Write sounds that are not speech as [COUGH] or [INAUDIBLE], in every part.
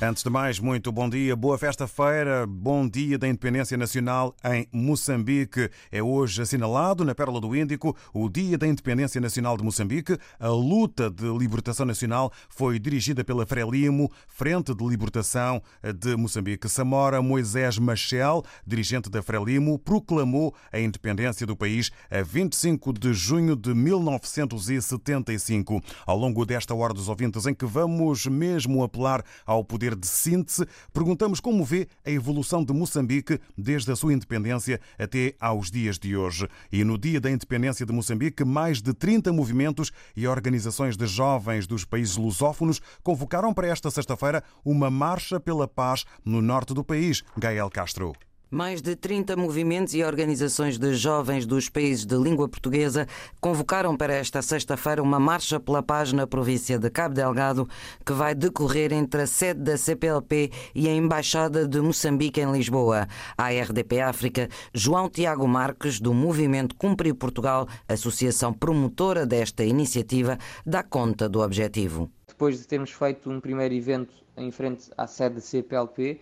Antes de mais, muito bom dia, boa festa-feira, bom dia da Independência Nacional em Moçambique. É hoje assinalado na Pérola do Índico o Dia da Independência Nacional de Moçambique. A luta de libertação nacional foi dirigida pela Frelimo, Frente de Libertação de Moçambique. Samora Moisés Machel, dirigente da Frelimo, proclamou a independência do país a 25 de junho de 1975. Ao longo desta hora dos ouvintes, em que vamos mesmo apelar ao poder de síntese, perguntamos como vê a evolução de Moçambique desde a sua independência até aos dias de hoje. E no dia da independência de Moçambique, mais de 30 movimentos e organizações de jovens dos países lusófonos convocaram para esta sexta-feira uma marcha pela paz no norte do país. Gael Castro. Mais de 30 movimentos e organizações de jovens dos países de língua portuguesa convocaram para esta sexta-feira uma marcha pela paz na província de Cabo Delgado, que vai decorrer entre a sede da CPLP e a Embaixada de Moçambique em Lisboa. A RDP África, João Tiago Marques, do Movimento Cumprir Portugal, associação promotora desta iniciativa, dá conta do objetivo. Depois de termos feito um primeiro evento em frente à sede da CPLP,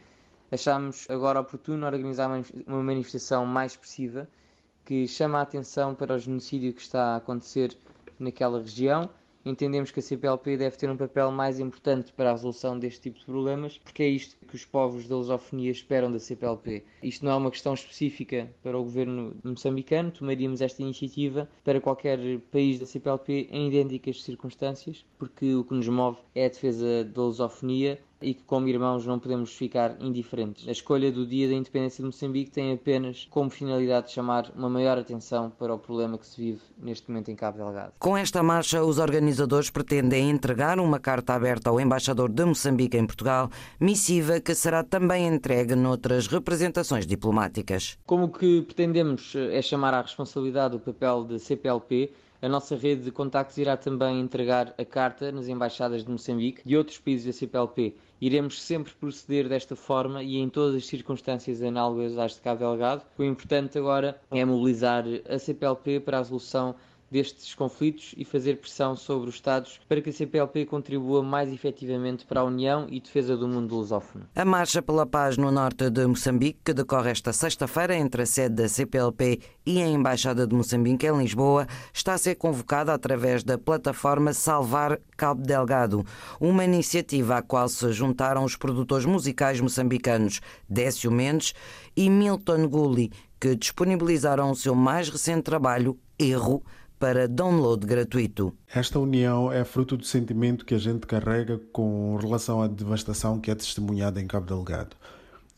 achámos agora oportuno organizar uma manifestação mais expressiva que chama a atenção para o genocídio que está a acontecer naquela região. Entendemos que a CPLP deve ter um papel mais importante para a resolução deste tipo de problemas, porque é isto que os povos da lusofonia esperam da CPLP. Isto não é uma questão específica para o governo moçambicano, tomaríamos esta iniciativa para qualquer país da CPLP em idênticas circunstâncias, porque o que nos move é a defesa da lusofonia e que, como irmãos, não podemos ficar indiferentes. A escolha do Dia da Independência de Moçambique tem apenas como finalidade chamar uma maior atenção para o problema que se vive neste momento em Cabo Delgado. Com esta marcha, os organizadores pretendem entregar uma carta aberta ao embaixador de Moçambique em Portugal, missiva que será também entregue noutras representações diplomáticas. Como que pretendemos é chamar à responsabilidade o papel da CPLP a nossa rede de contactos irá também entregar a carta nas embaixadas de Moçambique e outros países da CPLP. Iremos sempre proceder desta forma e em todas as circunstâncias análogas às de Cabo Delgado. O importante agora é mobilizar a CPLP para a resolução destes conflitos e fazer pressão sobre os Estados para que a CPLP contribua mais efetivamente para a união e defesa do mundo lusófono. A Marcha pela Paz no norte de Moçambique, que decorre esta sexta-feira entre a sede da CPLP e a Embaixada de Moçambique em Lisboa, está a ser convocada através da plataforma Salvar Cabo Delgado, uma iniciativa à qual se juntaram os produtores musicais moçambicanos Décio Mendes e Milton Gulli, que disponibilizaram o seu mais recente trabalho, Erro, para download gratuito. Esta união é fruto do sentimento que a gente carrega com relação à devastação que é testemunhada em Cabo Delgado.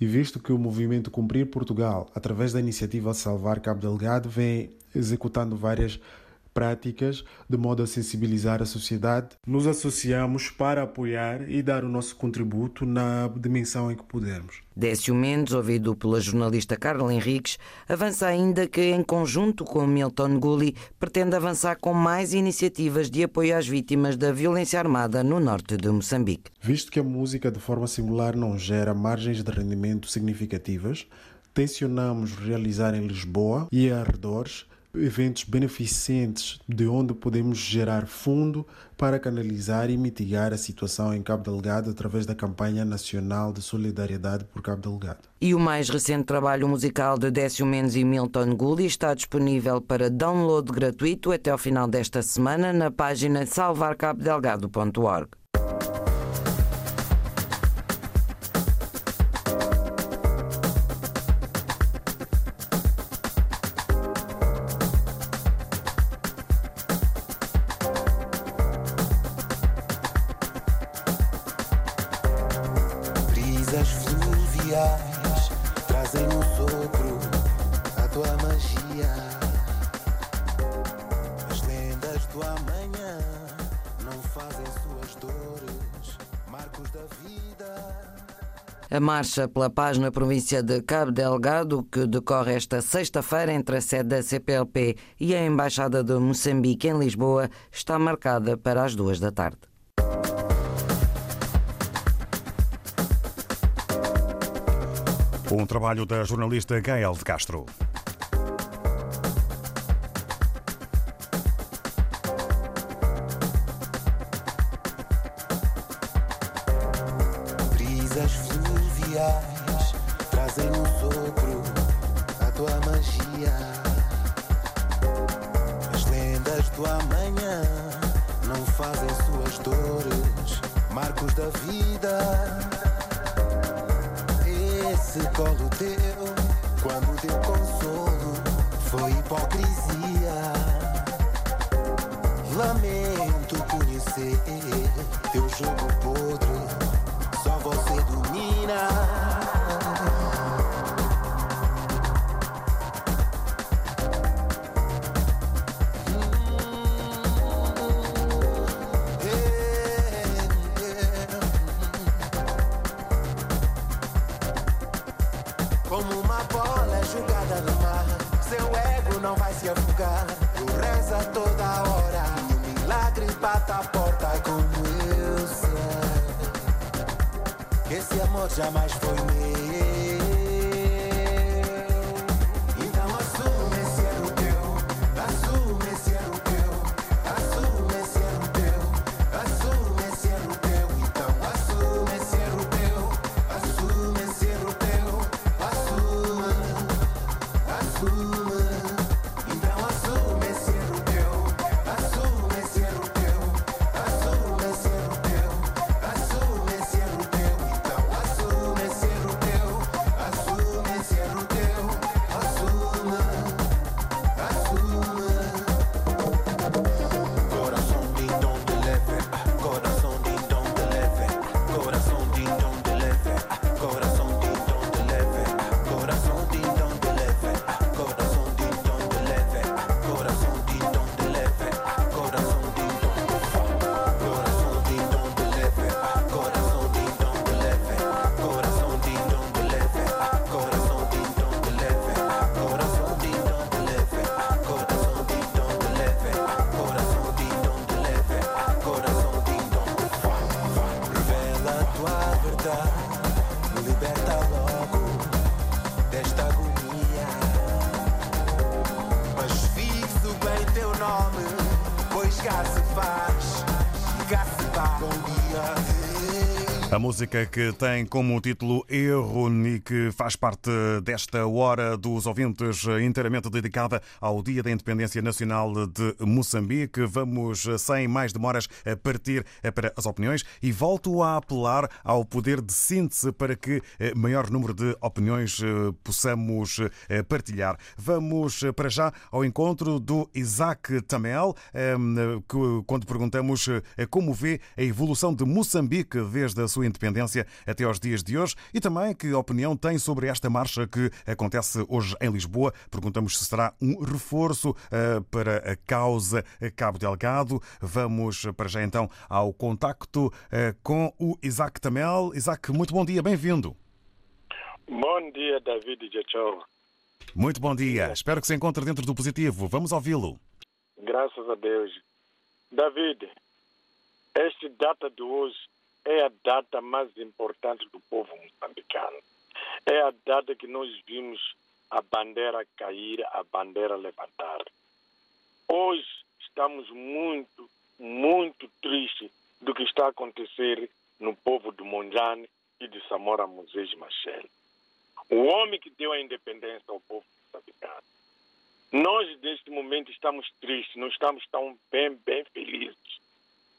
E visto que o movimento Cumprir Portugal, através da iniciativa Salvar Cabo Delgado, vem executando várias práticas de modo a sensibilizar a sociedade, nos associamos para apoiar e dar o nosso contributo na dimensão em que pudermos. Décio Mendes, ouvido pela jornalista Carla Henriques, avança ainda que, em conjunto com Milton Gulli, pretende avançar com mais iniciativas de apoio às vítimas da violência armada no norte de Moçambique. Visto que a música de forma singular não gera margens de rendimento significativas, tencionamos realizar em Lisboa e arredores eventos beneficentes de onde podemos gerar fundo para canalizar e mitigar a situação em Cabo Delgado através da campanha nacional de solidariedade por Cabo Delgado. E o mais recente trabalho musical de Décio Mendes e Milton Gulli está disponível para download gratuito até ao final desta semana na página salvarcabodelgado.org. A Marcha pela Paz na província de Cabo Delgado, que decorre esta sexta-feira entre a sede da CPLP e a Embaixada de Moçambique em Lisboa, está marcada para as duas da tarde. Um trabalho da jornalista Gael de Castro. Trazem no sopro a tua magia. As lendas do amanhã não fazem suas dores, marcos da vida. Esse colo teu, quando deu consolo, foi hipocrisia. Lamento conhecer teu jogo podre, só você now. Jamais foi meu. Então assume esse erro teu, assume esse erro teu, assume esse erro teu, assume esse erro teu. Então esse erro teu, esse erro teu. Música que tem como título Erro e que faz parte desta hora dos ouvintes inteiramente dedicada ao Dia da Independência Nacional de Moçambique. Vamos, sem mais demoras, a partir para as opiniões e volto a apelar ao poder de síntese para que maior número de opiniões possamos partilhar. Vamos para já ao encontro do Isaac Tamel, quando perguntamos como vê a evolução de Moçambique desde a sua independência até aos dias de hoje e também que opinião tem sobre esta marcha que acontece hoje em Lisboa. Perguntamos se será um reforço para a causa Cabo Delgado. Vamos para já então ao contacto com o Isaac Tamel. Isaac, muito bom dia, bem-vindo. Bom dia, David Jachou. Muito bom dia. Espero que se encontre dentro do positivo. Vamos ouvi-lo. Graças a Deus. David, esta data de hoje é a data mais importante do povo moçambicano. É a data que nós vimos a bandeira cair, a bandeira levantar. Hoje estamos muito, muito tristes do que está a acontecer no povo do Monjane e de Samora Moisés Machel. O homem que deu a independência ao povo moçambicano. Nós, neste momento, estamos tristes, não estamos tão bem, bem felizes.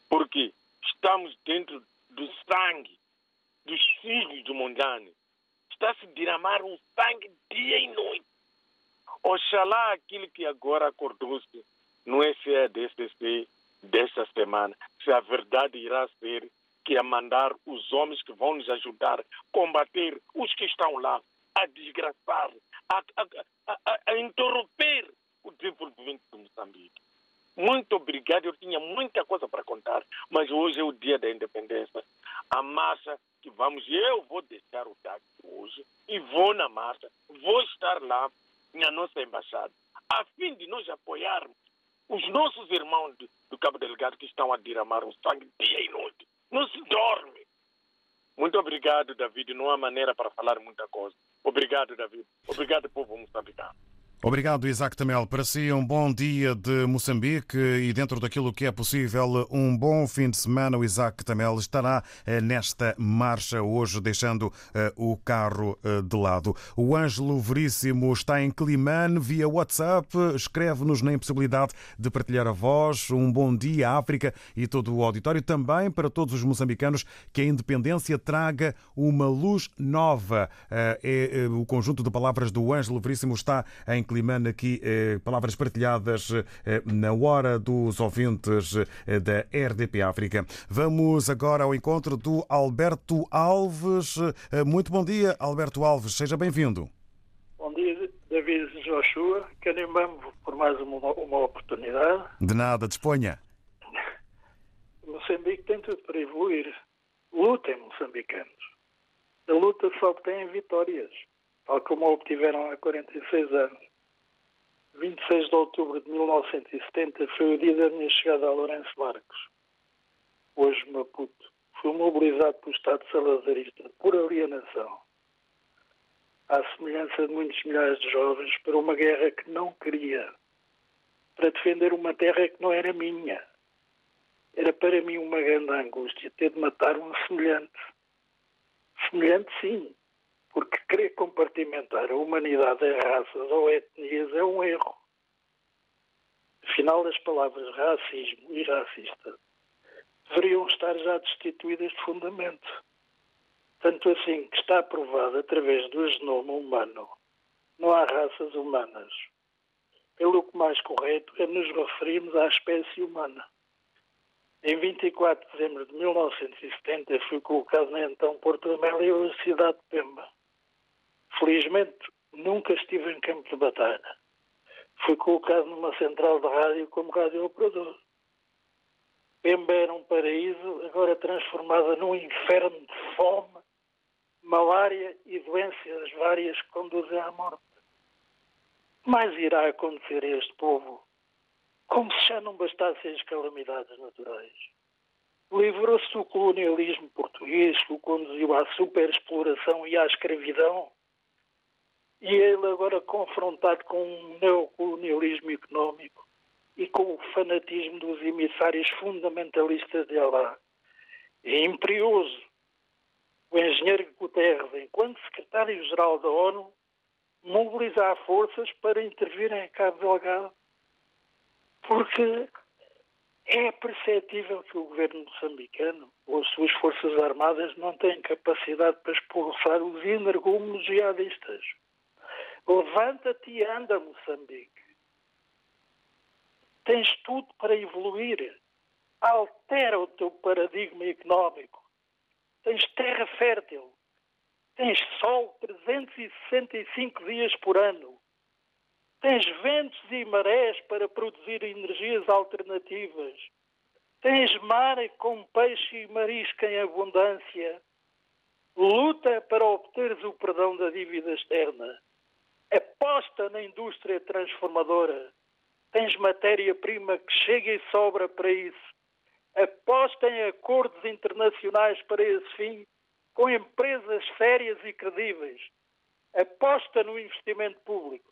Porque estamos dentro do sangue dos filhos do Mondane. Está se derramar um sangue dia e noite. Oxalá aquele que agora acordou-se no SEDCC desta semana, se a verdade irá ser que é mandar os homens que vão nos ajudar a combater os que estão lá, a desgraçar, a, a, a, a interromper o desenvolvimento de Moçambique. Muito obrigado, eu tinha muita coisa para contar, mas hoje é o dia da independência. A marcha que vamos, eu vou deixar o táxi hoje e vou na marcha, vou estar lá na nossa embaixada, a fim de nós apoiarmos os nossos irmãos do, do Cabo Delgado que estão a derramar o sangue dia e noite. Não se dorme. Muito obrigado, David. Não há maneira para falar muita coisa. Obrigado, David. Obrigado, povo moçambicano. Obrigado, Isaac Tamel. Para si, um bom dia de Moçambique e, dentro daquilo que é possível, um bom fim de semana. O Isaac Tamel estará eh, nesta marcha hoje, deixando eh, o carro eh, de lado. O Ângelo Veríssimo está em Climane via WhatsApp. Escreve-nos na impossibilidade de partilhar a voz. Um bom dia, África e todo o auditório. Também para todos os moçambicanos que a independência traga uma luz nova. É o conjunto de palavras do Ângelo Veríssimo está em Climane aqui eh, palavras partilhadas eh, na hora dos ouvintes eh, da RDP África. Vamos agora ao encontro do Alberto Alves. Muito bom dia, Alberto Alves, seja bem-vindo. Bom dia, David Joshua. Carimbamos por mais uma, uma oportunidade. De nada, disponha. Moçambique tem tudo para evoluir. Lutem, moçambicanos. A luta só tem vitórias, tal como obtiveram há 46 anos. 26 de outubro de 1970 foi o dia da minha chegada a Lourenço Marcos. Hoje, Maputo, fui mobilizado pelo Estado salazarista por alienação. À semelhança de muitos milhares de jovens, para uma guerra que não queria. Para defender uma terra que não era minha. Era para mim uma grande angústia ter de matar um semelhante. Semelhante, sim, porque querer compartimentar a humanidade em raças ou etnias é um erro. Afinal, as palavras racismo e racista deveriam estar já destituídas de fundamento. Tanto assim que está aprovado através do genoma humano. Não há raças humanas. Pelo que mais correto é nos referirmos à espécie humana. Em 24 de dezembro de 1970 fui colocado na então Porto Amélia cidade de Pemba. Felizmente, nunca estive em campo de batalha. Fui colocado numa central de rádio como radiooperador. Pemba era um paraíso, agora transformada num inferno de fome, malária e doenças várias que conduzem à morte. Mais irá acontecer a este povo, como se já não bastassem as calamidades naturais. Livrou-se do colonialismo português que o conduziu à superexploração e à escravidão e ele agora confrontado com um neocolonialismo económico e com o fanatismo dos emissários fundamentalistas de Alá. É imperioso o engenheiro Guterres, enquanto secretário-geral da ONU, mobilizar forças para intervir em Cabo Delgado, porque é perceptível que o governo moçambicano ou as suas forças armadas não têm capacidade para expulsar os energúmenos jihadistas. Levanta-te e anda, Moçambique. Tens tudo para evoluir. Altera o teu paradigma económico. Tens terra fértil. Tens sol 365 dias por ano. Tens ventos e marés para produzir energias alternativas. Tens mar com peixe e marisca em abundância. Luta para obteres o perdão da dívida externa aposta na indústria transformadora. Tens matéria-prima que chega e sobra para isso. Aposta em acordos internacionais para esse fim, com empresas sérias e credíveis. Aposta no investimento público.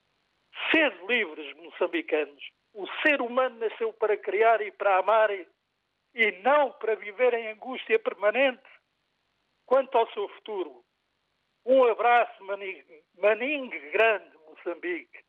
Sede livres, moçambicanos. O ser humano nasceu para criar e para amar e não para viver em angústia permanente. Quanto ao seu futuro, um abraço, Maningue, Maningue grande, Moçambique.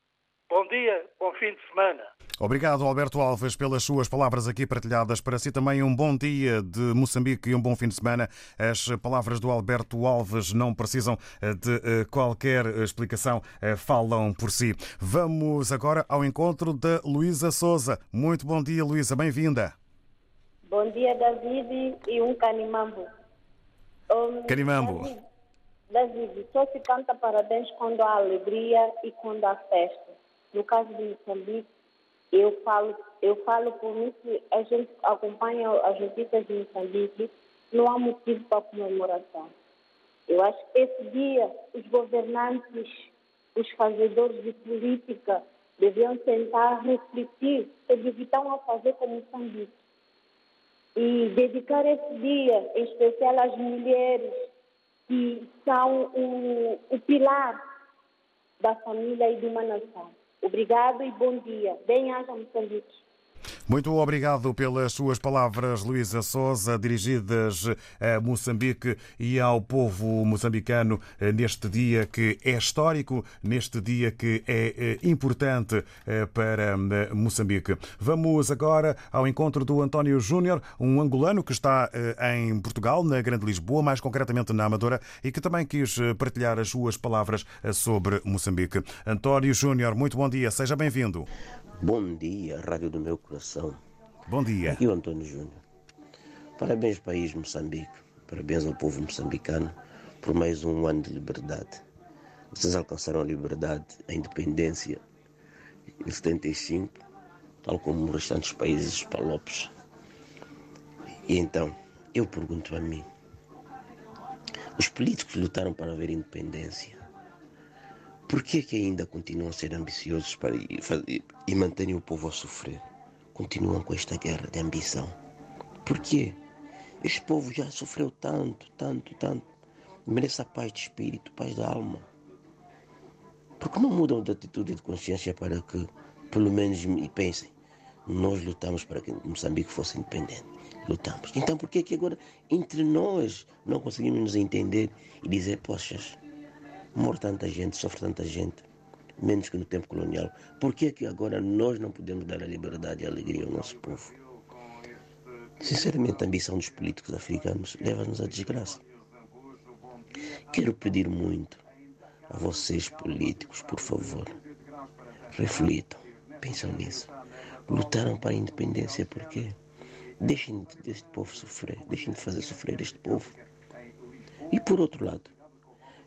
Bom dia, bom fim de semana. Obrigado, Alberto Alves, pelas suas palavras aqui partilhadas. Para si também um bom dia de Moçambique e um bom fim de semana. As palavras do Alberto Alves não precisam eh, de eh, qualquer explicação, eh, falam por si. Vamos agora ao encontro da Luísa Souza. Muito bom dia, Luísa, bem-vinda. Bom dia, David, e um canimambo. Um, Canimambo. David, David, só se canta parabéns quando há alegria e quando há festa. No caso de Moçambique, eu falo, eu falo por mim que a gente acompanha as notícias de Moçambique, não há motivo para comemoração. Eu acho que esse dia os governantes, os fazedores de política, deviam tentar refletir sobre o que estão a fazer com Moçambique. E dedicar esse dia, em especial às mulheres, que são o, o pilar da família e de uma nação. Obrigado e bom dia. Bem-aja Moçambique. Muito obrigado pelas suas palavras, Luísa Souza, dirigidas a Moçambique e ao povo moçambicano neste dia que é histórico, neste dia que é importante para Moçambique. Vamos agora ao encontro do António Júnior, um angolano que está em Portugal, na Grande Lisboa, mais concretamente na Amadora, e que também quis partilhar as suas palavras sobre Moçambique. António Júnior, muito bom dia, seja bem-vindo. Bom dia, Rádio do Meu Coração. Bom dia. Aqui o Antônio Júnior. Parabéns, país Moçambique. Parabéns ao povo moçambicano por mais um ano de liberdade. Vocês alcançaram a liberdade, a independência em 75, tal como os restantes países palopes. E então, eu pergunto a mim: os políticos lutaram para haver independência. Por que, que ainda continuam a ser ambiciosos para, e, e manterem o povo a sofrer? Continuam com esta guerra de ambição. Por quê? Este povo já sofreu tanto, tanto, tanto. Merece a paz de espírito, paz da alma. Porque não mudam de atitude e de consciência para que, pelo menos, pensem. Nós lutamos para que Moçambique fosse independente. Lutamos. Então, por que, que agora, entre nós, não conseguimos nos entender e dizer, poxas, morre tanta gente, sofre tanta gente, menos que no tempo colonial. Por que, que agora nós não podemos dar a liberdade e a alegria ao nosso povo? Sinceramente, a ambição dos políticos africanos leva-nos à desgraça. Quero pedir muito a vocês, políticos, por favor, reflitam, pensam nisso. Lutaram para a independência por quê? Deixem deste povo sofrer, deixem de fazer sofrer este povo. E por outro lado,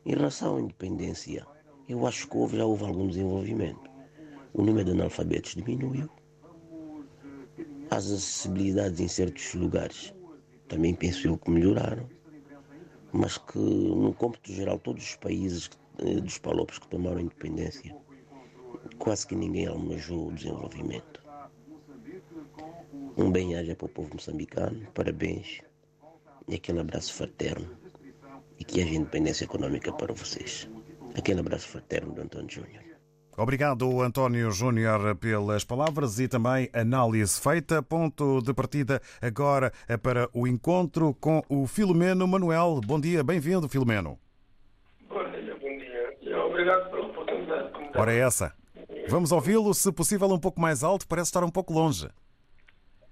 em relação à independência, eu acho que houve, já houve algum desenvolvimento. O número de analfabetos diminuiu. As acessibilidades em certos lugares também penso eu que melhoraram. Mas que, no cômputo geral, todos os países dos palopes que tomaram independência, quase que ninguém almejou o desenvolvimento. Um bem-aja para o povo moçambicano, parabéns e aquele abraço fraterno e que haja independência econômica para vocês. Aquele abraço fraterno do António Júnior. Obrigado, António Júnior, pelas palavras e também análise feita. Ponto de partida agora para o encontro com o Filomeno Manuel. Bom dia, bem-vindo, Filomeno. Bom dia, bom dia. E obrigado pela oportunidade. Ora, é essa. Vamos ouvi-lo, se possível, um pouco mais alto, parece estar um pouco longe.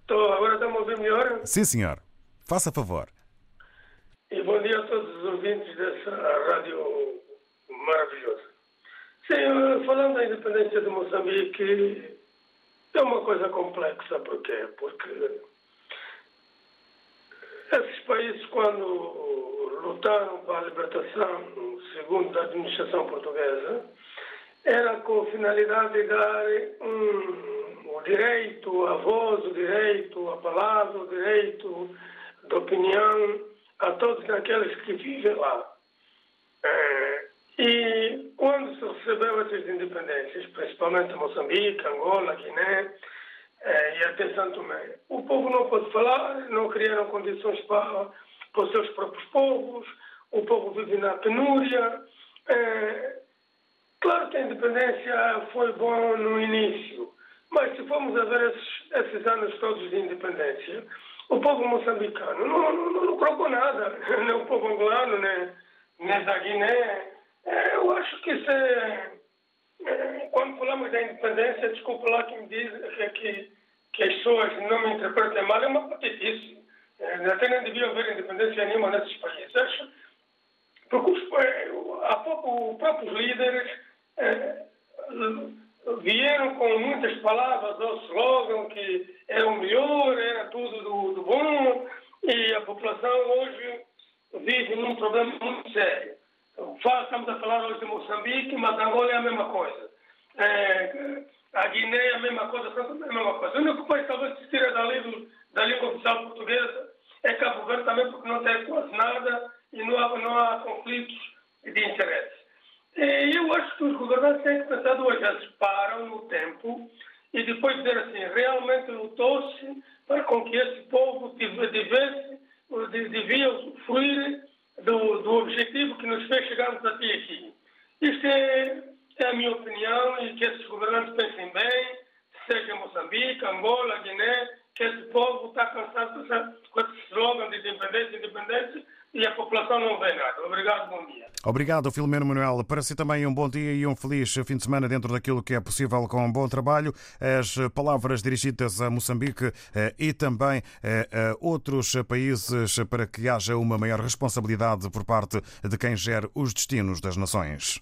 Estou, agora estamos a ouvir melhor? Sim, senhor. Faça favor. E bom dia a todos os ouvintes dessa rádio maravilhosa. Sim, falando da independência de Moçambique, é uma coisa complexa. Por quê? Porque esses países, quando lutaram para a libertação, segundo a administração portuguesa, era com a finalidade de dar um, o direito à voz, o direito à palavra, o direito de opinião a todos aqueles que vivem lá. É, e quando se recebeu essas independências, principalmente Moçambique, Angola, Guiné é, e até Santo Tomé, o povo não pôde falar, não criaram condições para, para os seus próprios povos, o povo vive na penúria. É, claro que a independência foi bom no início, mas se formos a ver esses, esses anos todos de independência, o povo moçambicano não, não, não procurou nada, [LAUGHS] nem o povo angolano, nem, nem da Guiné. É, eu acho que isso é, é, Quando falamos da independência, desculpa lá que me diz que, que, que as pessoas não me interpretem mal, é uma patetice. É, até nem devia haver independência nenhuma nesses países. Acho, porque os, há pouco, os próprios líderes é, vieram com muitas palavras ao slogan que era o melhor, era tudo do, do bom, e a população hoje vive num problema muito sério. Fala- Estamos a falar hoje de Moçambique, mas Angola é a mesma coisa. É, a Guiné é a mesma coisa, Tomé é a mesma coisa. O único país que talvez se tira da, língua- da língua oficial portuguesa é Cabo Verde também, porque não tem quase nada e não há, não há conflitos de interesse. E eu acho que os governantes têm que pensar duas vezes, param no tempo e depois dizer assim, realmente lutou-se para com que esse povo tive- devesse, de- devia usufruir do, do objetivo que nos fez chegarmos até aqui. Isto é, é a minha opinião e que esses governantes pensem bem, seja Moçambique, Angola, Guiné, que esse povo está cansado com esse slogan de independência, independência e a população não vê nada. Obrigado, bom dia. Obrigado, Filomeno Manuel. Para si também um bom dia e um feliz fim de semana dentro daquilo que é possível com um bom trabalho. As palavras dirigidas a Moçambique eh, e também eh, a outros países para que haja uma maior responsabilidade por parte de quem gera os destinos das nações.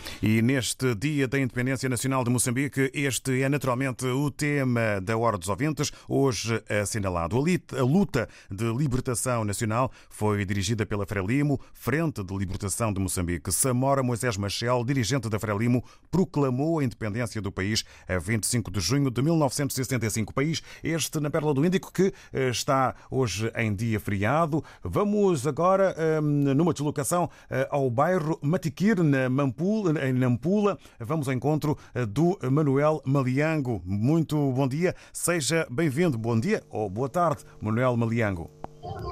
E neste Dia da Independência Nacional de Moçambique, este é naturalmente o tema da Hora dos Ouvintes, hoje assinalado. A luta de libertação nacional foi dirigida pela Frelimo, Frente de Libertação de Moçambique. Samora Moisés Machel, dirigente da Frelimo, proclamou a independência do país a 25 de junho de 1965. País este na Pérola do Índico que eh, está hoje em dia feriado. Vamos agora hum, numa deslocação eh, ao bairro Matiquir, na Mampula, em Nampula. Vamos ao encontro eh, do Manuel Maliango. Muito bom dia, seja bem-vindo. Bom dia ou boa tarde, Manuel Maliango.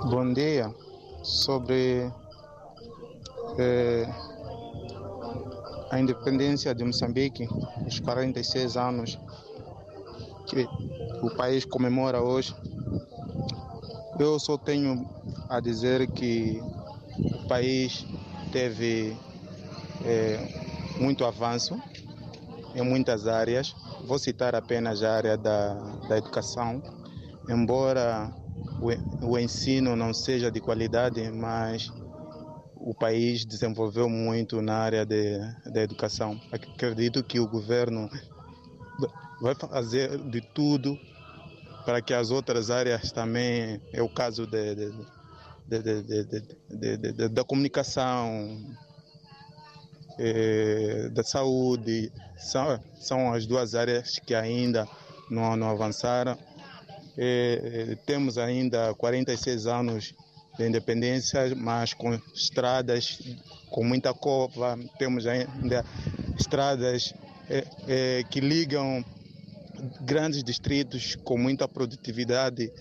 Bom dia. Sobre eh, a independência de Moçambique, os 46 anos que o país comemora hoje, eu só tenho a dizer que o país teve eh, muito avanço em muitas áreas. Vou citar apenas a área da, da educação, embora o, o ensino não seja de qualidade, mas o país desenvolveu muito na área de, da educação. Acredito que o governo vai fazer de tudo para que as outras áreas também, é o caso de, de, de, da comunicação, eh, da saúde, são, são as duas áreas que ainda não, não avançaram. Eh, temos ainda 46 anos de independência, mas com estradas com muita cova, temos ainda estradas eh, que ligam grandes distritos com muita produtividade,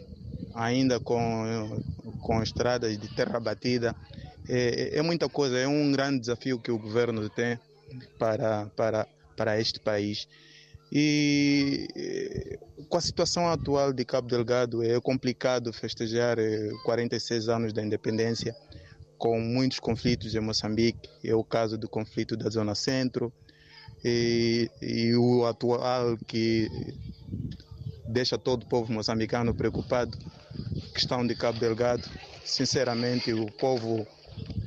ainda com, com estradas de terra batida. É, é muita coisa, é um grande desafio que o governo tem para, para, para este país. E eh, com a situação atual de Cabo Delgado é complicado festejar eh, 46 anos da independência com muitos conflitos em Moçambique. É o caso do conflito da Zona Centro e, e o atual que deixa todo o povo moçambicano preocupado, questão de Cabo Delgado. Sinceramente, o povo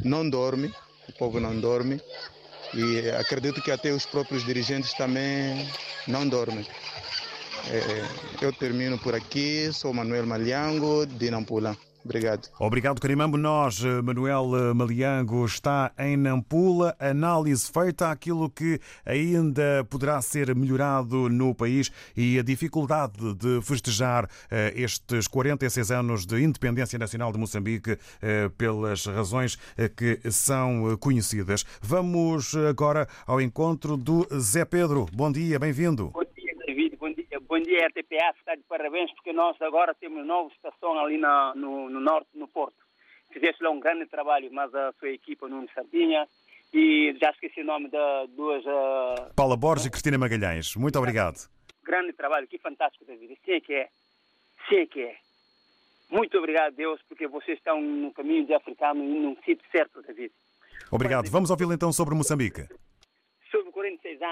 não dorme, o povo não dorme e acredito que até os próprios dirigentes também não dormem. É, eu termino por aqui, sou Manuel Malhango, de Nampula. Obrigado. Obrigado, Carimambo. Nós, eh, Manuel eh, Maliango, está em Nampula. Análise feita àquilo que ainda poderá ser melhorado no país e a dificuldade de festejar eh, estes 46 anos de independência nacional de Moçambique pelas razões que são conhecidas. Vamos agora ao encontro do Zé Pedro. Bom dia, bem-vindo. Bom dia, RTPA está de parabéns porque nós agora temos uma nova estação ali na, no, no norte, no Porto. Fizeste lá um grande trabalho, mas a sua equipa não sabia e já esqueci o nome das duas... Uh, Paula Borges e Cristina Magalhães. Muito obrigado. Grande trabalho, que fantástico, David. Sim é que é. Sim é que é. Muito obrigado, Deus, porque vocês estão no caminho de africano e num sítio certo, David. Obrigado. Vamos ouvi-lo então sobre Moçambique.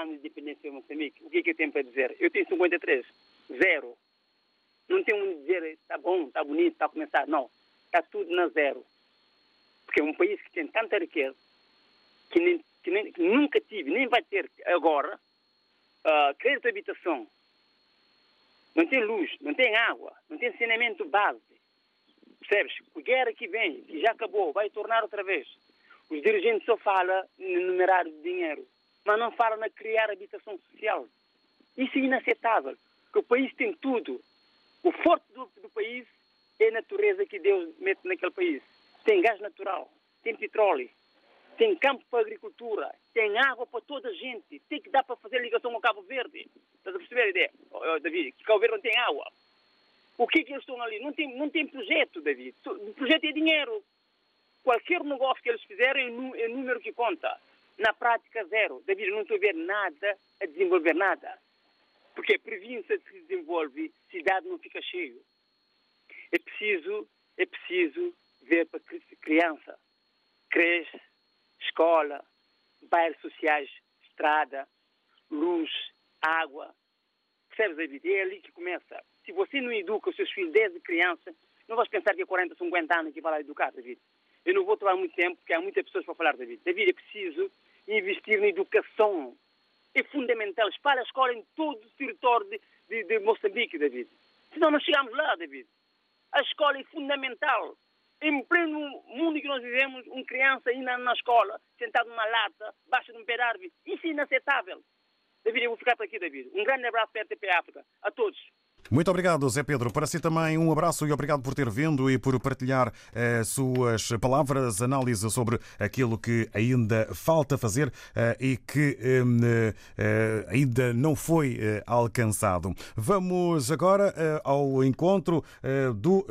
Sobre 46 anos de independência de Moçambique, o que é que eu tenho para dizer? Eu tenho 53. Zero. Não tenho a dizer, está bom, está bonito, está a começar. Não. Está tudo na zero. Porque é um país que tem tanta riqueza que, nem, que, nem, que nunca tive, nem vai ter agora, uh, crédito de habitação. Não tem luz, não tem água, não tem saneamento base. Percebes? A guerra que vem, que já acabou, vai tornar outra vez. Os dirigentes só falam no numerário de dinheiro, mas não falam na criar habitação social. Isso é inaceitável, porque o país tem tudo. O forte do, do país é a natureza que Deus mete naquele país. Tem gás natural, tem petróleo, tem campo para agricultura, tem água para toda a gente, tem que dar para fazer ligação ao Cabo Verde. Estás a perceber a ideia, oh, David? Que Cabo Verde não tem água. O que é que eles estão ali? Não tem, não tem projeto, David. O projeto é dinheiro. Qualquer negócio que eles fizerem é número que conta. Na prática, zero. David, não estou a ver nada a desenvolver nada. Porque a província se desenvolve, cidade não fica cheio. É preciso, é preciso ver para criança. Creche, escola, bairros sociais, estrada, luz, água. Percebes, David? É ali que começa. Se você não educa os seus filhos desde criança, não vais pensar que é 40, 50 anos que vai lá educar, David. Eu não vou tomar muito tempo, porque há muitas pessoas para falar, David. David, é preciso investir na educação. É fundamental. Espalha a escola em todo o território de, de, de Moçambique, David. Senão não chegamos lá, David. A escola é fundamental. Em pleno mundo que nós vivemos, uma criança ainda na escola, sentado numa lata, baixo de um pé de árvore. Isso é inaceitável. David, eu vou ficar por aqui, David. Um grande abraço para a RTP África. A todos. Muito obrigado, Zé Pedro. Para si também um abraço e obrigado por ter vindo e por partilhar eh, suas palavras, análise sobre aquilo que ainda falta fazer eh, e que eh, eh ainda não foi eh, alcançado. Vamos agora eh, ao encontro do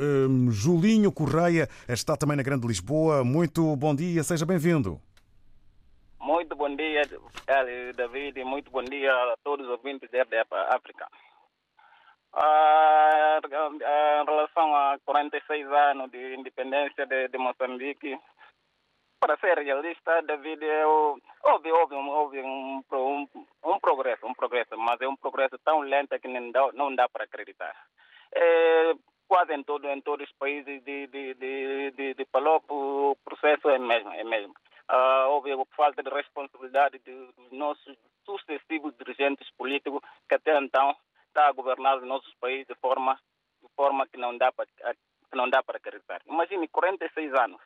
Julinho Correia, está também na Grande Lisboa. Muito bom dia, seja bem-vindo. Muito bom dia, David, muito bom dia a todos os ouvintes da África. Ah, em relação a 46 anos de independência de, de Moçambique, para ser realista, David, eu, houve, houve, houve um, um, um, progresso, um progresso, mas é um progresso tão lento que não dá, não dá para acreditar. É, quase em, todo, em todos os países de, de, de, de, de o processo é mesmo, é mesmo. Uh, houve falta de responsabilidade dos nossos sucessivos dirigentes políticos que até então está a governar os nossos países de forma, de forma que não dá para que não dá para acreditar. Imagine 46 anos,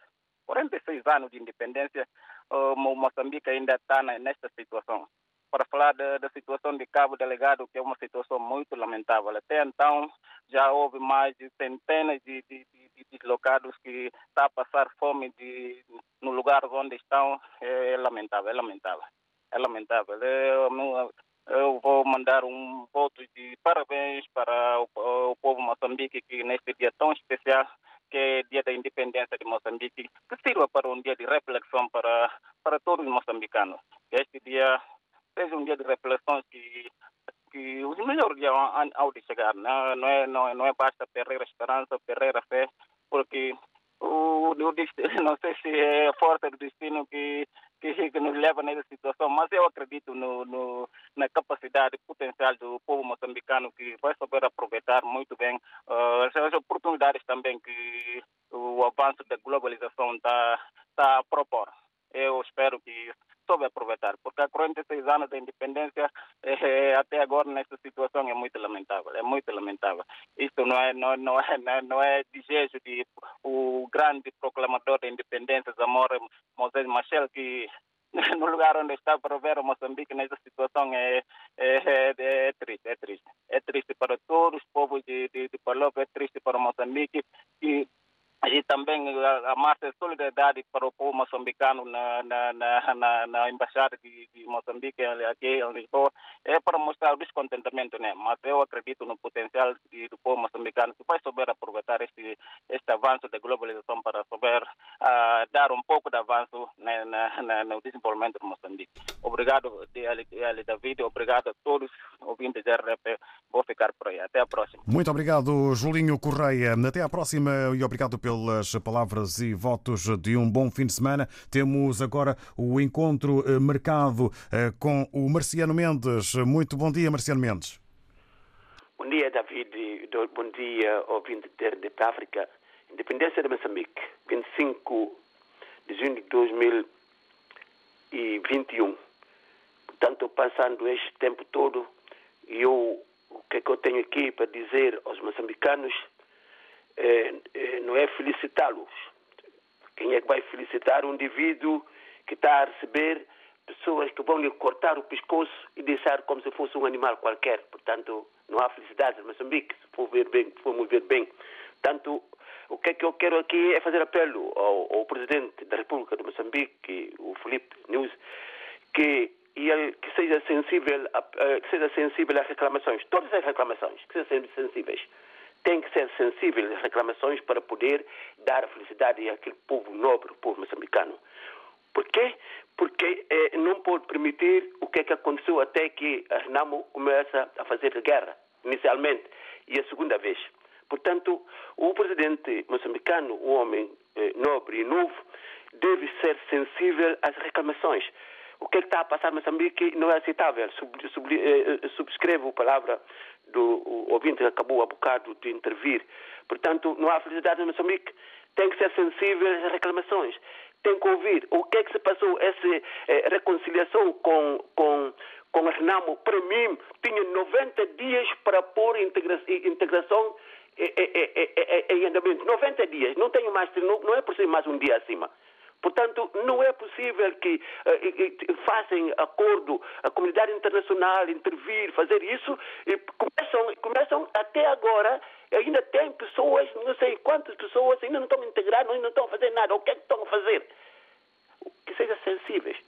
46 anos de independência, uh, Moçambique ainda está nesta situação. Para falar da, situação de Cabo Delegado, que é uma situação muito lamentável. Até então, já houve mais de centenas de, de, de, de deslocados que estão a passar fome de, no lugar onde estão. É, é lamentável, é lamentável. É lamentável. É, eu vou mandar um voto de parabéns para o, o povo moçambique que neste dia tão especial que é dia da independência de Moçambique, que sirva para um dia de reflexão para, para todos os moçambicanos. Que este dia seja um dia de reflexão que, que os melhores dias ao de chegar. Não, não, é, não, é, não é basta perder a esperança, perder a fé, porque o, o, [LAUGHS] não sei se é a força do destino que, que, que nos leva nessa situação, mas eu acredito no, no, na capacidade potencial do povo moçambicano que vai saber aproveitar muito bem uh, as oportunidades também que o avanço da globalização está tá a propor. Eu espero que soube aproveitar, porque há 46 anos da independência, eh, até agora nessa situação é muito lamentável, é muito lamentável. Isso não é, não, não é, não é, não é desejo de o grande proclamador da independência, Zamora Moisés Machel, que [LAUGHS] no lugar onde está para ver Moçambique nessa situação é, é, é, é, triste, é triste. É triste para todos os povos de, de, de é triste para Moçambique, que A gente também a, a marcha de solidariedade para o povo moçambicano na, na, na, na, na embaixada de, de Moçambique aqui em Lisboa é para mostrar o descontentamento, né? Mas eu acredito no potencial de, do povo moçambicano que vai souber aproveitar este este avanço da globalização para souber uh, dar um pouco de avanço né, na, na, no desenvolvimento de Moçambique. Obrigado, David, obrigado a todos ouvintes da RP. Vou ficar por aí. Até a próxima. Muito obrigado, Julinho Correia. Até à próxima e obrigado pelas palavras e votos de um bom fim de semana. Temos agora o encontro eh, marcado eh, com o Marciano Mendes. Muito bom dia, Marciano Mendes. Bom dia, David. Bom dia, ouvinte de África. Independência de Moçambique, 25 de junho de 2021. Portanto, passando este tempo todo, eu, o que, é que eu tenho aqui para dizer aos moçambicanos é, é, não é felicitá-los. Quem é que vai felicitar um indivíduo que está a receber pessoas que vão lhe cortar o pescoço e deixar como se fosse um animal qualquer. Portanto, não há felicidade em Moçambique, se for ver bem, formos ver bem. Portanto, o que é que eu quero aqui é fazer apelo ao, ao Presidente da República de Moçambique, o Felipe News, que ele que seja sensível a, que seja sensível às reclamações, todas as reclamações, que sejam sensíveis. Tem que ser sensível às reclamações para poder dar felicidade àquele povo nobre, o povo moçambicano. Por quê? Porque eh, não pode permitir o que é que aconteceu até que a Renamo começa a fazer guerra, inicialmente, e a segunda vez. Portanto, o presidente moçambicano, um homem eh, nobre e novo, deve ser sensível às reclamações. O que, é que está a passar em Moçambique não é aceitável. Sub, sub, eh, subscrevo a palavra do ouvinte que acabou há bocado de intervir. Portanto, não há felicidade em Moçambique. Tem que ser sensível às reclamações tem que ouvir o que é que se passou, essa eh, reconciliação com, com, com Renamo. Para mim, tinha 90 dias para pôr integra integração em andamento. 90 dias, não tenho mais, não, não é ser mais um dia acima. Portanto, não é possível que uh, façam acordo, a comunidade internacional intervir, fazer isso, e começam, começam até agora, ainda tem pessoas, não sei quantas pessoas ainda não estão integradas, ainda não estão a fazer nada. O que é que estão a fazer? Que sejam sensíveis.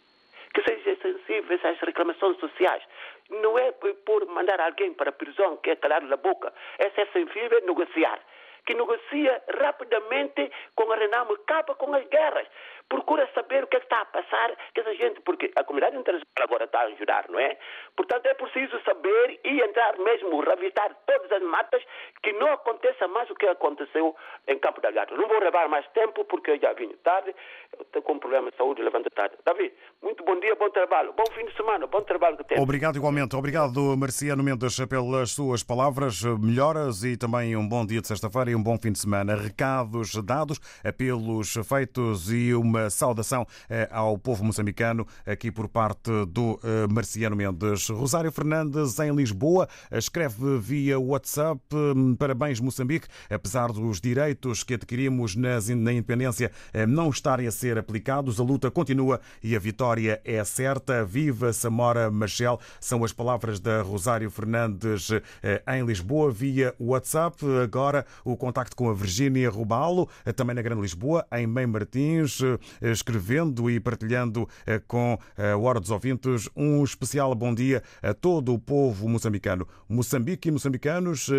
Que sejam sensíveis às reclamações sociais. Não é por mandar alguém para a prisão, que é calar a boca. É ser sensível negociar que negocia rapidamente com a Renamo, acaba com as guerras, procura saber o que, é que está a passar que essa gente, porque a comunidade internacional agora está a ajudar, não é? Portanto, é preciso saber e entrar mesmo, revistar todas as matas, que não aconteça mais o que aconteceu em Campo da Gata. Não vou levar mais tempo, porque eu já vim tarde, estou com um problema de saúde, levanto tarde. Davi, muito bom dia, bom trabalho, bom fim de semana, bom trabalho que temos. Obrigado igualmente, obrigado Marciano Mendes pelas suas palavras, melhoras e também um bom dia de sexta-feira um bom fim de semana. Recados dados, apelos feitos e uma saudação eh, ao povo moçambicano aqui por parte do eh, Marciano Mendes. Rosário Fernandes, em Lisboa, escreve via WhatsApp: hum, Parabéns, Moçambique. Apesar dos direitos que adquirimos na independência eh, não estarem a ser aplicados, a luta continua e a vitória é certa. Viva Samora Machel, são as palavras da Rosário Fernandes em Lisboa via WhatsApp. Agora o contacto com a Virgínia Rubalo, também na Grande Lisboa, em Mãe Martins, escrevendo e partilhando eh, com a Hora dos Ouvintes um especial bom dia a todo o povo moçambicano. Moçambique e moçambicanos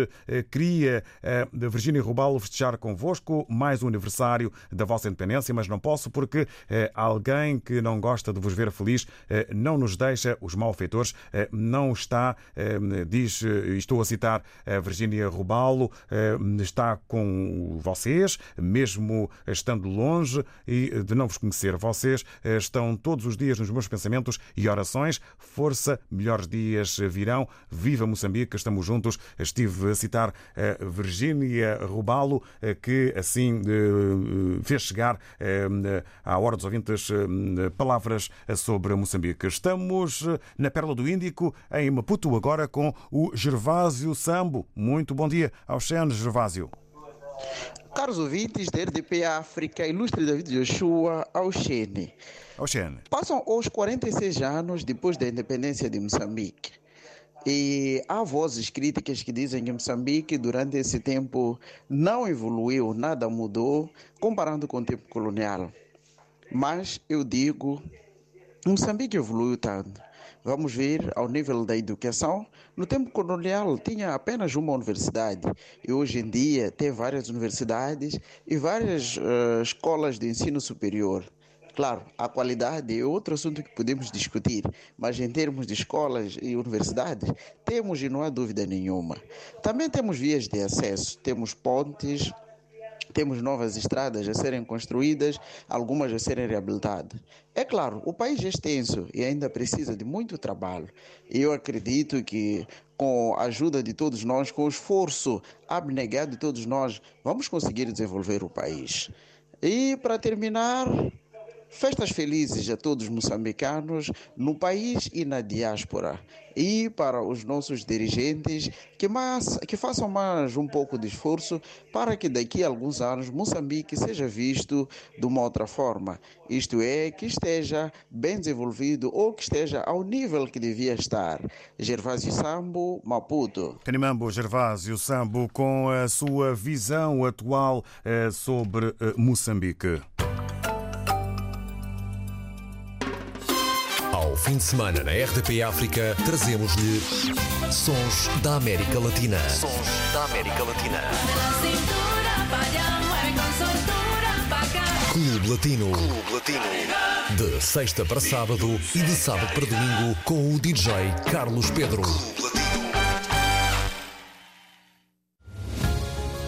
queria a Virgínia Rubalo festejar convosco mais um aniversário da vossa independência, mas não posso porque alguém que não gosta de vos ver feliz não nos deixa, os malfeitores, não está, diz, estou a citar a Virgínia Rubalo, está com vocês, mesmo estando longe e de não vos conhecer. Vocês eh, estão todos os dias nos meus pensamentos e orações. Força, melhores dias virão. Viva Moçambique, estamos juntos. Estive a citar a Virgínia Rubalo, eh, que assim eh, fez chegar à hora dos ouvintes palavras sobre Moçambique. Estamos na Perla do Índico, em Maputo, agora com o Gervásio Sambo. Muito bom dia ao Xen, Gervásio. Caros ouvintes da RDP África, ilustre David Joshua, ao Ao Passam os 46 anos depois da independência de Moçambique. E há vozes críticas que dizem que Moçambique, durante esse tempo, não evoluiu, nada mudou, comparando com o tempo colonial. Mas eu digo, Moçambique evoluiu tanto. Vamos ver ao nível da educação. No tempo colonial tinha apenas uma universidade e hoje em dia tem várias universidades e várias uh, escolas de ensino superior. Claro, a qualidade é outro assunto que podemos discutir, mas em termos de escolas e universidades, temos e não há dúvida nenhuma. Também temos vias de acesso, temos pontes, temos novas estradas a serem construídas, algumas a serem reabilitadas. É claro, o país é extenso e ainda precisa de muito trabalho. Eu acredito que com a ajuda de todos nós, com o esforço abnegado de todos nós, vamos conseguir desenvolver o país. E para terminar, Festas felizes a todos os moçambicanos no país e na diáspora. E para os nossos dirigentes que, mais, que façam mais um pouco de esforço para que daqui a alguns anos Moçambique seja visto de uma outra forma. Isto é, que esteja bem desenvolvido ou que esteja ao nível que devia estar. Gervásio Sambo, Maputo. Canimambo Gervásio Sambo, com a sua visão atual eh, sobre eh, Moçambique. Fim de semana na RDP África, trazemos-lhe Sons da América Latina. Sons da América Latina. Clube Latino. Clube Latino. De sexta para sábado e de sábado para domingo com o DJ Carlos Pedro.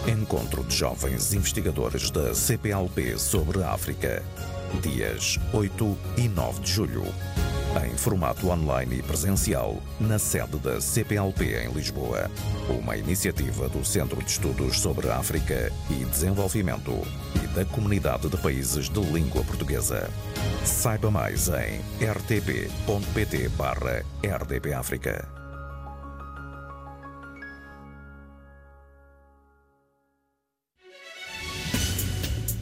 Encontro de jovens investigadores da CPLP sobre a África. Dias 8 e 9 de julho em formato online e presencial na sede da CPLP em Lisboa. Uma iniciativa do Centro de Estudos sobre a África e Desenvolvimento e da Comunidade de Países de Língua Portuguesa. Saiba mais em rtp.pt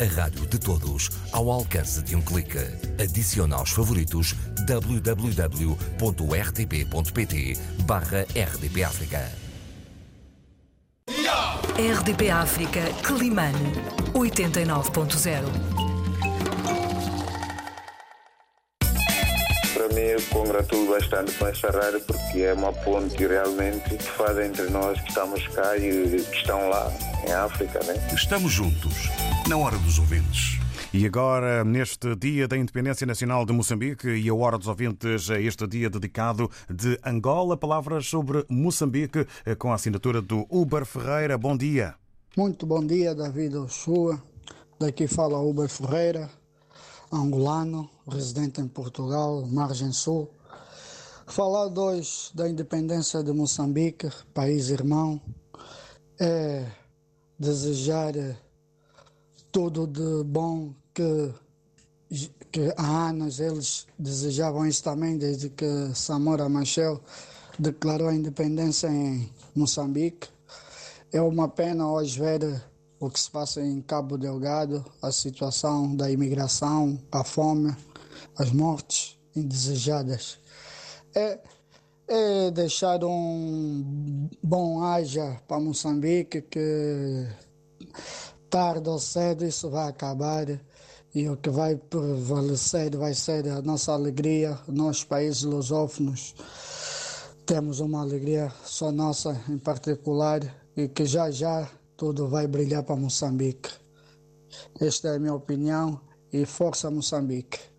A rádio de todos, ao alcance de um clique. Adicione aos favoritos www.rtp.pt barra RDP África. RDP África, Climane, 89.0. Para mim, eu congratulo bastante com esta rádio porque é uma ponte realmente que faz entre nós que estamos cá e que estão lá em África, né? Estamos juntos, na hora dos ouvintes. E agora, neste Dia da Independência Nacional de Moçambique e a Hora dos Ouvintes, este dia dedicado de Angola, palavras sobre Moçambique com a assinatura do Uber Ferreira. Bom dia. Muito bom dia, David Oshua. Daqui fala Uber Ferreira, angolano, residente em Portugal, Margem Sul. Falar hoje da independência de Moçambique, país irmão, é desejar tudo de bom que, que há anos eles desejavam isso também, desde que Samora Machel declarou a independência em Moçambique. É uma pena hoje ver o que se passa em Cabo Delgado, a situação da imigração, a fome, as mortes indesejadas. É, é deixar um bom haja para Moçambique que tarde ou cedo isso vai acabar e o que vai prevalecer vai ser a nossa alegria. Nós, países lusófonos, temos uma alegria só nossa em particular e que já já tudo vai brilhar para Moçambique. Esta é a minha opinião e força Moçambique.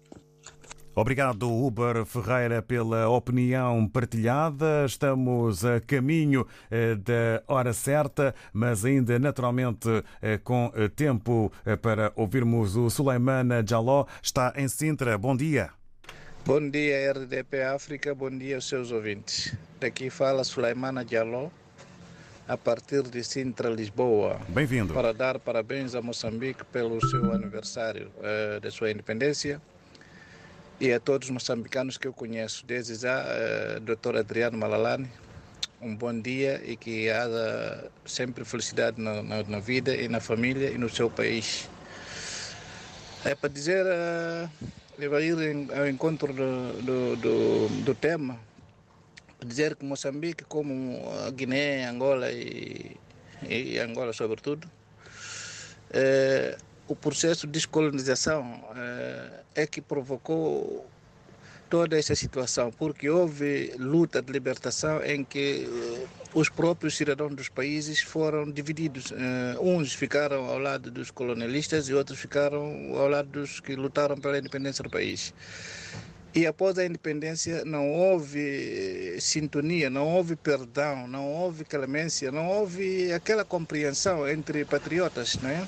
Obrigado, Uber Ferreira, pela opinião partilhada. Estamos a caminho eh, da hora certa, mas ainda naturalmente eh, com eh, tempo para ouvirmos o Suleimana Jaló. Está em Sintra. Bom dia. Bom dia, RDP África. Bom dia aos seus ouvintes. Daqui fala Suleimana Jaló, a partir de Sintra, Lisboa. Bem-vindo. Para dar parabéns a Moçambique pelo seu aniversário eh, de sua independência e a todos os moçambicanos que eu conheço. Desde já, eh, Dr. Adriano Malalane, um bom dia e que haja sempre felicidade na, na, na vida e na família e no seu país. É para dizer, eh, eu vou ir ao encontro do, do, do, do tema, dizer que Moçambique, como a Guiné, Angola e, e Angola sobretudo, eh, o processo de descolonização eh, é que provocou toda essa situação, porque houve luta de libertação em que eh, os próprios cidadãos dos países foram divididos. Eh, uns ficaram ao lado dos colonialistas e outros ficaram ao lado dos que lutaram pela independência do país. E após a independência não houve sintonia, não houve perdão, não houve clemência, não houve aquela compreensão entre patriotas, não é?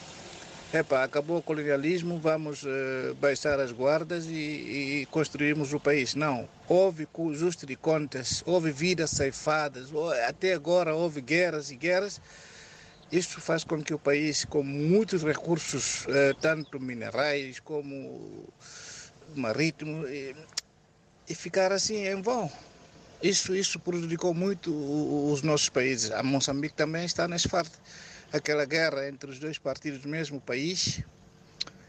Epa, acabou o colonialismo, vamos eh, baixar as guardas e, e construirmos o país. Não, houve justo de contas, houve vidas ceifadas, até agora houve guerras e guerras. Isso faz com que o país, com muitos recursos, eh, tanto minerais como marítimo, e, e ficar assim em vão. Isso, isso prejudicou muito os nossos países. A Moçambique também está nesse fardo. Aquela guerra entre os dois partidos do mesmo país,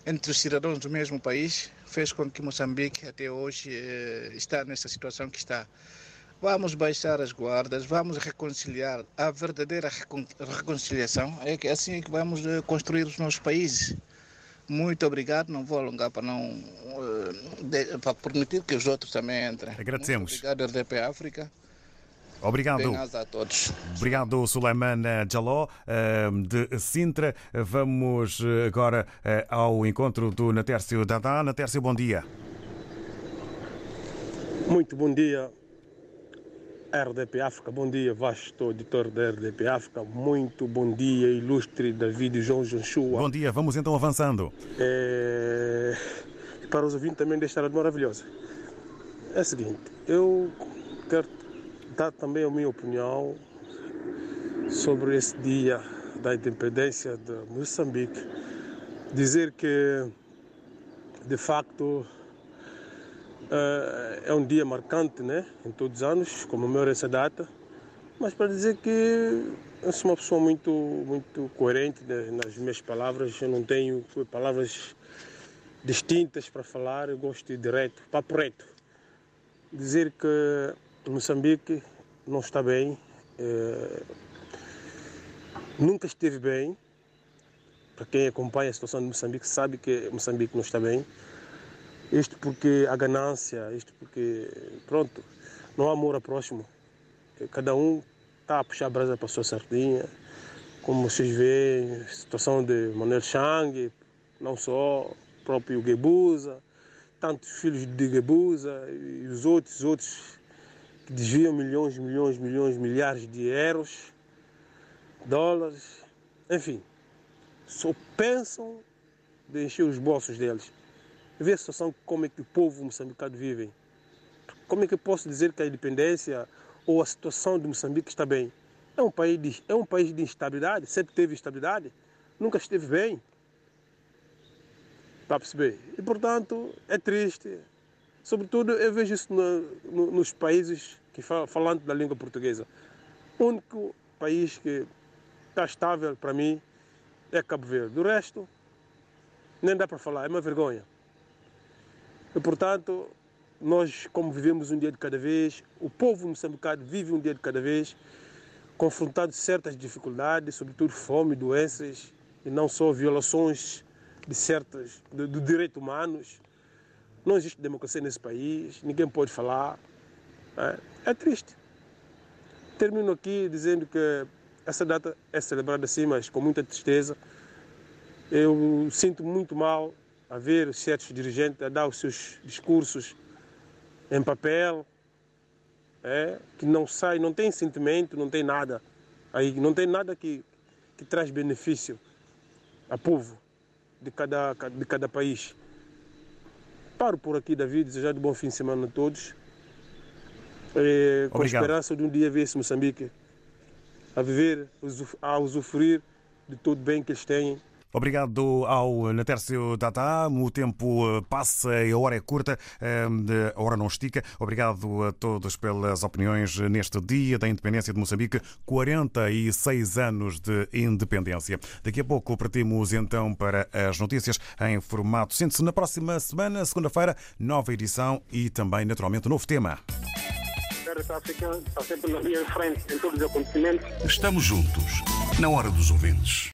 entre os cidadãos do mesmo país, fez com que Moçambique até hoje eh, está nessa situação que está. Vamos baixar as guardas, vamos reconciliar a verdadeira recon- reconciliação. É que assim é que vamos eh, construir os nossos países. Muito obrigado, não vou alongar para não eh, de- para permitir que os outros também entrem. Agradecemos. Muito obrigado, RDP África. Obrigado. Bem-ajas a todos. Obrigado, Suleiman Jaló, eh, de Sintra. Vamos eh, agora eh, ao encontro do Natércio Dadá. Natércio, bom dia. Muito bom dia, RDP África. Bom dia, vasto auditor da RDP África. Muito bom dia, ilustre David João Jonchua. Bom dia, vamos então avançando. É... Para os ouvintes também desta rádio maravilhosa. É o seguinte, eu quero dar também a minha opinião sobre esse dia da independência de Moçambique. Dizer que, de facto, eh, é um dia marcante, né? Em todos os anos, comemoro essa data. Mas para dizer que eu sou uma pessoa muito, muito coerente né, nas minhas palavras, eu não tenho palavras distintas para falar, eu gosto de ir direto, papo reto. Dizer que Moçambique não está bem, eh, nunca esteve bem. Para quem acompanha a situação de Moçambique sabe que Moçambique não está bem. Isto porque a ganância, isto porque, pronto, não há amor ao próximo. Cada um está a puxar a brasa para a sua sardinha. Como vocês veem, a situação de Manuel Chang, não só, próprio Gebusa, tantos filhos de Gebusa e os outros, outros que desviam milhões, milhões, milhões, milhares de euros, dólares, enfim, só pensam de encher os bolsos deles. Vê a situação como é que o povo moçambicano vive. Como é que eu posso dizer que a independência ou a situação de Moçambique está bem? É um país de, é um país de instabilidade, sempre teve estabilidade, nunca esteve bem. Está a perceber? E, portanto, é triste. Sobretudo, eu vejo isso no- no- nos países que falam da língua portuguesa. O único país que está estável para mim é Cabo Verde. Do resto, nem dá para falar, é uma vergonha. E, portanto, nós, como vivemos um dia de cada vez, o povo moçambicano vive um dia de cada vez, confrontado certas dificuldades, sobretudo fome, doenças, e não só violações de certas do, do direitos humanos. Não existe democracia nesse país, ninguém pode falar. É, é triste. Termino aqui dizendo que essa data é celebrada assim, mas com muita tristeza. Eu sinto muito mal a ver certos dirigentes a dar os seus discursos em papel, é, que não sai, não tem sentimento, não tem nada. Aí não tem nada que, que traz benefício ao povo de cada, de cada país. Paro por aqui, David, desejar de bom fim de semana a todos. É, com a esperança de um dia ver esse Moçambique a viver, a usufruir de tudo bem que eles têm Obrigado ao Natércio Tata. O tempo passa e a hora é curta, a hora não estica. Obrigado a todos pelas opiniões neste Dia da Independência de Moçambique, 46 anos de independência. Daqui a pouco partimos então para as notícias em formato síntese. Na próxima semana, segunda-feira, nova edição e também, naturalmente, novo tema. Estamos juntos, na hora dos ouvintes.